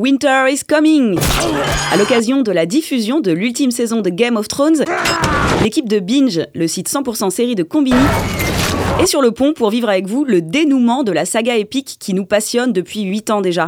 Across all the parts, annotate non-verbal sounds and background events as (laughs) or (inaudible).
Winter is coming À l'occasion de la diffusion de l'ultime saison de Game of Thrones, l'équipe de Binge, le site 100% série de Combini, est sur le pont pour vivre avec vous le dénouement de la saga épique qui nous passionne depuis 8 ans déjà.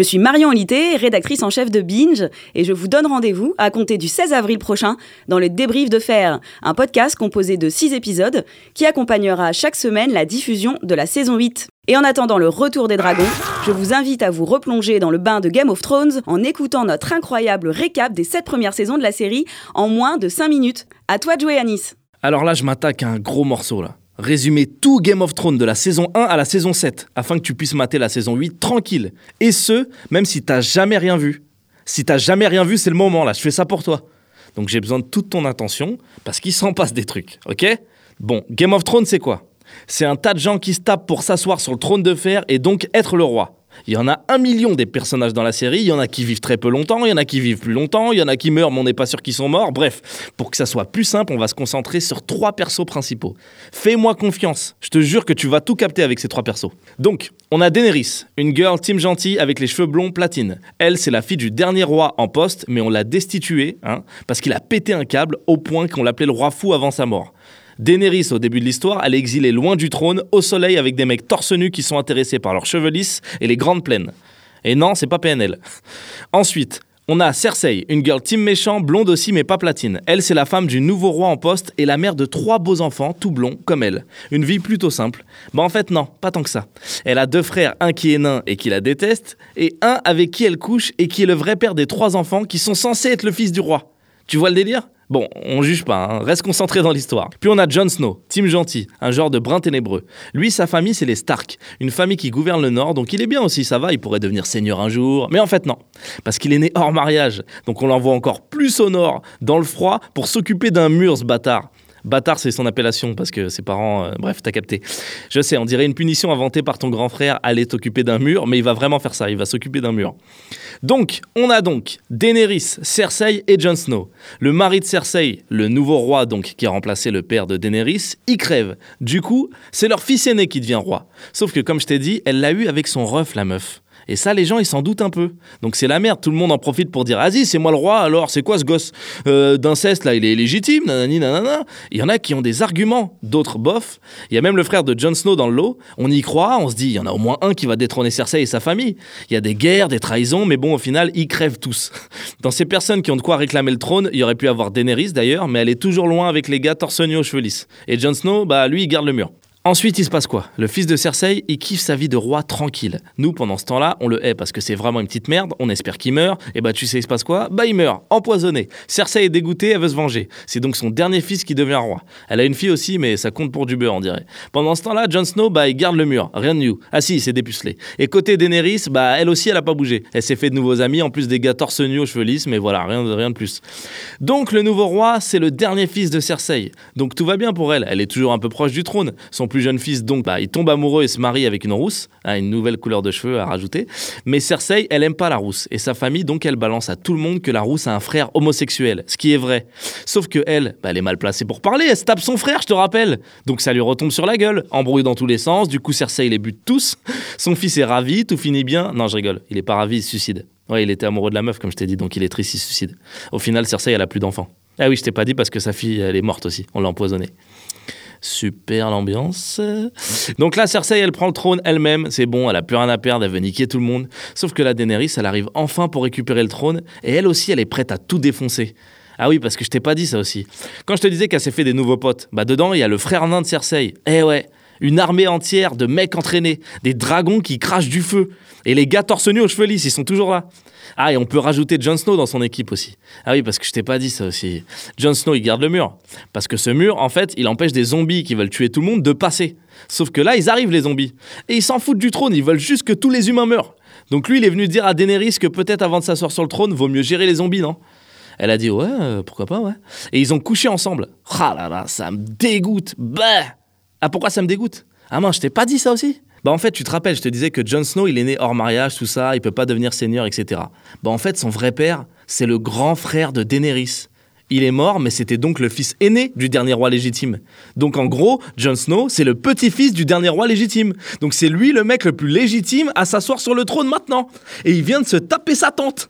Je suis Marion Olité, rédactrice en chef de Binge, et je vous donne rendez-vous à compter du 16 avril prochain dans le Débrief de Fer, un podcast composé de 6 épisodes qui accompagnera chaque semaine la diffusion de la saison 8. Et en attendant le retour des dragons, je vous invite à vous replonger dans le bain de Game of Thrones en écoutant notre incroyable récap des 7 premières saisons de la série en moins de 5 minutes. À toi de jouer, Anis. Alors là, je m'attaque à un gros morceau là résumer tout Game of Thrones de la saison 1 à la saison 7, afin que tu puisses mater la saison 8 tranquille. Et ce, même si t'as jamais rien vu. Si t'as jamais rien vu, c'est le moment là, je fais ça pour toi. Donc j'ai besoin de toute ton attention, parce qu'il s'en passe des trucs, ok? Bon, Game of Thrones, c'est quoi? C'est un tas de gens qui se tapent pour s'asseoir sur le trône de fer et donc être le roi. Il y en a un million des personnages dans la série, il y en a qui vivent très peu longtemps, il y en a qui vivent plus longtemps, il y en a qui meurent mais on n'est pas sûr qu'ils sont morts. Bref, pour que ça soit plus simple, on va se concentrer sur trois persos principaux. Fais-moi confiance, je te jure que tu vas tout capter avec ces trois persos. Donc, on a Daenerys, une girl team gentille avec les cheveux blonds platine. Elle, c'est la fille du dernier roi en poste, mais on l'a destituée, hein, parce qu'il a pété un câble au point qu'on l'appelait le roi fou avant sa mort. Daenerys, au début de l'histoire, elle est exilée loin du trône, au soleil, avec des mecs torse nus qui sont intéressés par leurs cheveux lisses et les grandes plaines. Et non, c'est pas PNL. Ensuite, on a Cersei, une girl team méchant, blonde aussi mais pas platine. Elle, c'est la femme du nouveau roi en poste et la mère de trois beaux enfants, tout blonds, comme elle. Une vie plutôt simple. Bah en fait non, pas tant que ça. Elle a deux frères, un qui est nain et qui la déteste, et un avec qui elle couche et qui est le vrai père des trois enfants qui sont censés être le fils du roi. Tu vois le délire? Bon, on juge pas, hein. reste concentré dans l'histoire. Puis on a Jon Snow, Team Gentil, un genre de brin ténébreux. Lui, sa famille, c'est les Stark, une famille qui gouverne le Nord, donc il est bien aussi, ça va, il pourrait devenir seigneur un jour. Mais en fait, non, parce qu'il est né hors mariage, donc on l'envoie encore plus au Nord, dans le froid, pour s'occuper d'un mur, ce bâtard. Bâtard, c'est son appellation parce que ses parents. Euh, bref, t'as capté. Je sais, on dirait une punition inventée par ton grand frère, aller t'occuper d'un mur, mais il va vraiment faire ça, il va s'occuper d'un mur. Donc, on a donc Daenerys, Cersei et Jon Snow. Le mari de Cersei, le nouveau roi donc qui a remplacé le père de Daenerys, il crève. Du coup, c'est leur fils aîné qui devient roi. Sauf que, comme je t'ai dit, elle l'a eu avec son ref, la meuf. Et ça, les gens, ils s'en doutent un peu. Donc c'est la merde. Tout le monde en profite pour dire Vas-y, c'est moi le roi, alors c'est quoi ce gosse euh, d'inceste là Il est légitime, nanani, nanana. Il y en a qui ont des arguments, d'autres bof. Il y a même le frère de Jon Snow dans le lot. On y croit, on se dit Il y en a au moins un qui va détrôner Cersei et sa famille. Il y a des guerres, des trahisons, mais bon, au final, ils crèvent tous. (laughs) Dans ces personnes qui ont de quoi réclamer le trône, il y aurait pu avoir Daenerys d'ailleurs, mais elle est toujours loin avec les gars torse aux cheveux. Et Jon Snow, bah lui, il garde le mur. Ensuite, il se passe quoi? Le fils de Cersei, il kiffe sa vie de roi tranquille. Nous, pendant ce temps-là, on le hait parce que c'est vraiment une petite merde, on espère qu'il meurt, et bah tu sais, il se passe quoi? Bah il meurt, empoisonné. Cersei est dégoûtée, elle veut se venger. C'est donc son dernier fils qui devient roi. Elle a une fille aussi, mais ça compte pour du beurre, on dirait. Pendant ce temps-là, Jon Snow, bah il garde le mur, rien de new. Ah si, il s'est dépucelé. Et côté Daenerys, bah elle aussi, elle a pas bougé. Elle s'est fait de nouveaux amis, en plus des gars torse nu aux cheveux lisses, mais voilà, rien de, rien de plus. Donc le nouveau roi, c'est le dernier fils de Cersei. Donc tout va bien pour elle, elle est toujours un peu proche du trône. Jeune fils, donc, bah, il tombe amoureux et se marie avec une rousse, hein, une nouvelle couleur de cheveux à rajouter. Mais Cersei, elle aime pas la rousse. Et sa famille, donc, elle balance à tout le monde que la rousse a un frère homosexuel. Ce qui est vrai. Sauf que elle, bah, elle est mal placée pour parler. Elle se tape son frère, je te rappelle. Donc ça lui retombe sur la gueule. Embrouille dans tous les sens. Du coup, Cersei les bute tous. Son fils est ravi, tout finit bien. Non, je rigole. Il est pas ravi, il se suicide. Ouais, il était amoureux de la meuf, comme je t'ai dit, donc il est triste, il se suicide. Au final, Cersei, elle a plus d'enfants. Ah oui, je t'ai pas dit parce que sa fille, elle est morte aussi. On l'a empoisonnée. Super l'ambiance. Donc là, Cersei, elle prend le trône elle-même. C'est bon, elle a plus rien à perdre, elle veut niquer tout le monde. Sauf que la Daenerys, elle arrive enfin pour récupérer le trône. Et elle aussi, elle est prête à tout défoncer. Ah oui, parce que je t'ai pas dit ça aussi. Quand je te disais qu'elle s'est fait des nouveaux potes, bah dedans, il y a le frère nain de Cersei. Eh ouais, une armée entière de mecs entraînés, des dragons qui crachent du feu. Et les gars torse nus aux cheveux lisses, ils sont toujours là. Ah, et on peut rajouter Jon Snow dans son équipe aussi. Ah oui, parce que je t'ai pas dit ça aussi. Jon Snow, il garde le mur. Parce que ce mur, en fait, il empêche des zombies qui veulent tuer tout le monde de passer. Sauf que là, ils arrivent, les zombies. Et ils s'en foutent du trône, ils veulent juste que tous les humains meurent. Donc lui, il est venu dire à Daenerys que peut-être avant de s'asseoir sur le trône, vaut mieux gérer les zombies, non? Elle a dit ouais, euh, pourquoi pas, ouais. Et ils ont couché ensemble. Ah là là, ça me dégoûte. Bah Ah, pourquoi ça me dégoûte Ah non, je t'ai pas dit ça aussi bah en fait, tu te rappelles, je te disais que Jon Snow, il est né hors mariage, tout ça, il peut pas devenir seigneur, etc. Bah en fait, son vrai père, c'est le grand frère de Daenerys. Il est mort, mais c'était donc le fils aîné du dernier roi légitime. Donc en gros, Jon Snow, c'est le petit-fils du dernier roi légitime. Donc c'est lui le mec le plus légitime à s'asseoir sur le trône maintenant. Et il vient de se taper sa tante.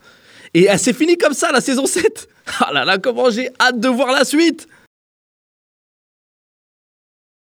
Et elle s'est finie comme ça la saison 7. (laughs) Ah là là, comment j'ai hâte de voir la suite